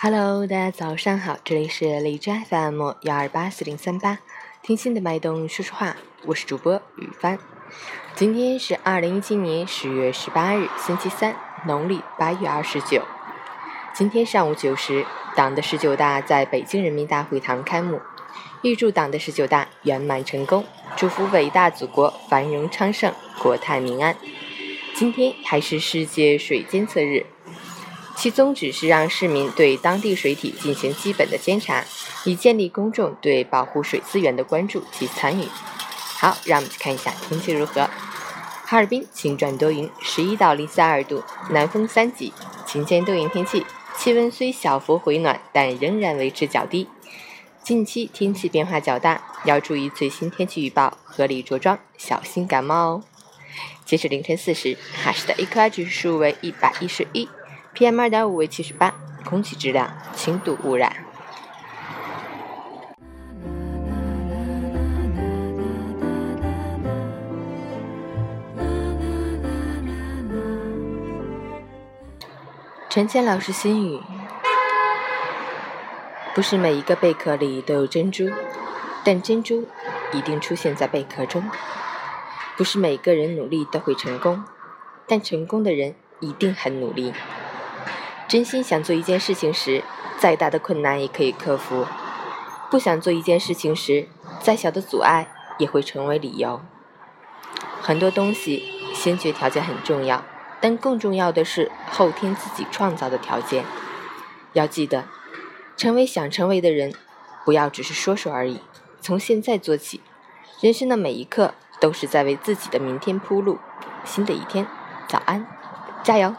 Hello，大家早上好，这里是荔枝 FM 幺二八四零三八，听心的脉动说说话，我是主播雨帆。今天是二零一七年十月十八日，星期三，农历八月二十九。今天上午九时，党的十九大在北京人民大会堂开幕，预祝党的十九大圆满成功，祝福伟大祖国繁荣昌盛，国泰民安。今天还是世界水监测日。其宗旨是让市民对当地水体进行基本的监察，以建立公众对保护水资源的关注及参与。好，让我们去看一下天气如何。哈尔滨晴转多云，十一到零下二度，南风三级，晴间多云天气，气温虽小幅回暖，但仍然维持较低。近期天气变化较大，要注意最新天气预报，合理着装，小心感冒哦。截止凌晨四时，哈市的 AQI 指数为一百一十一。PM 二点五为七十八，空气质量轻度污染。陈谦老师心语：不是每一个贝壳里都有珍珠，但珍珠一定出现在贝壳中。不是每个人努力都会成功，但成功的人一定很努力。真心想做一件事情时，再大的困难也可以克服；不想做一件事情时，再小的阻碍也会成为理由。很多东西先决条件很重要，但更重要的是后天自己创造的条件。要记得，成为想成为的人，不要只是说说而已。从现在做起，人生的每一刻都是在为自己的明天铺路。新的一天，早安，加油！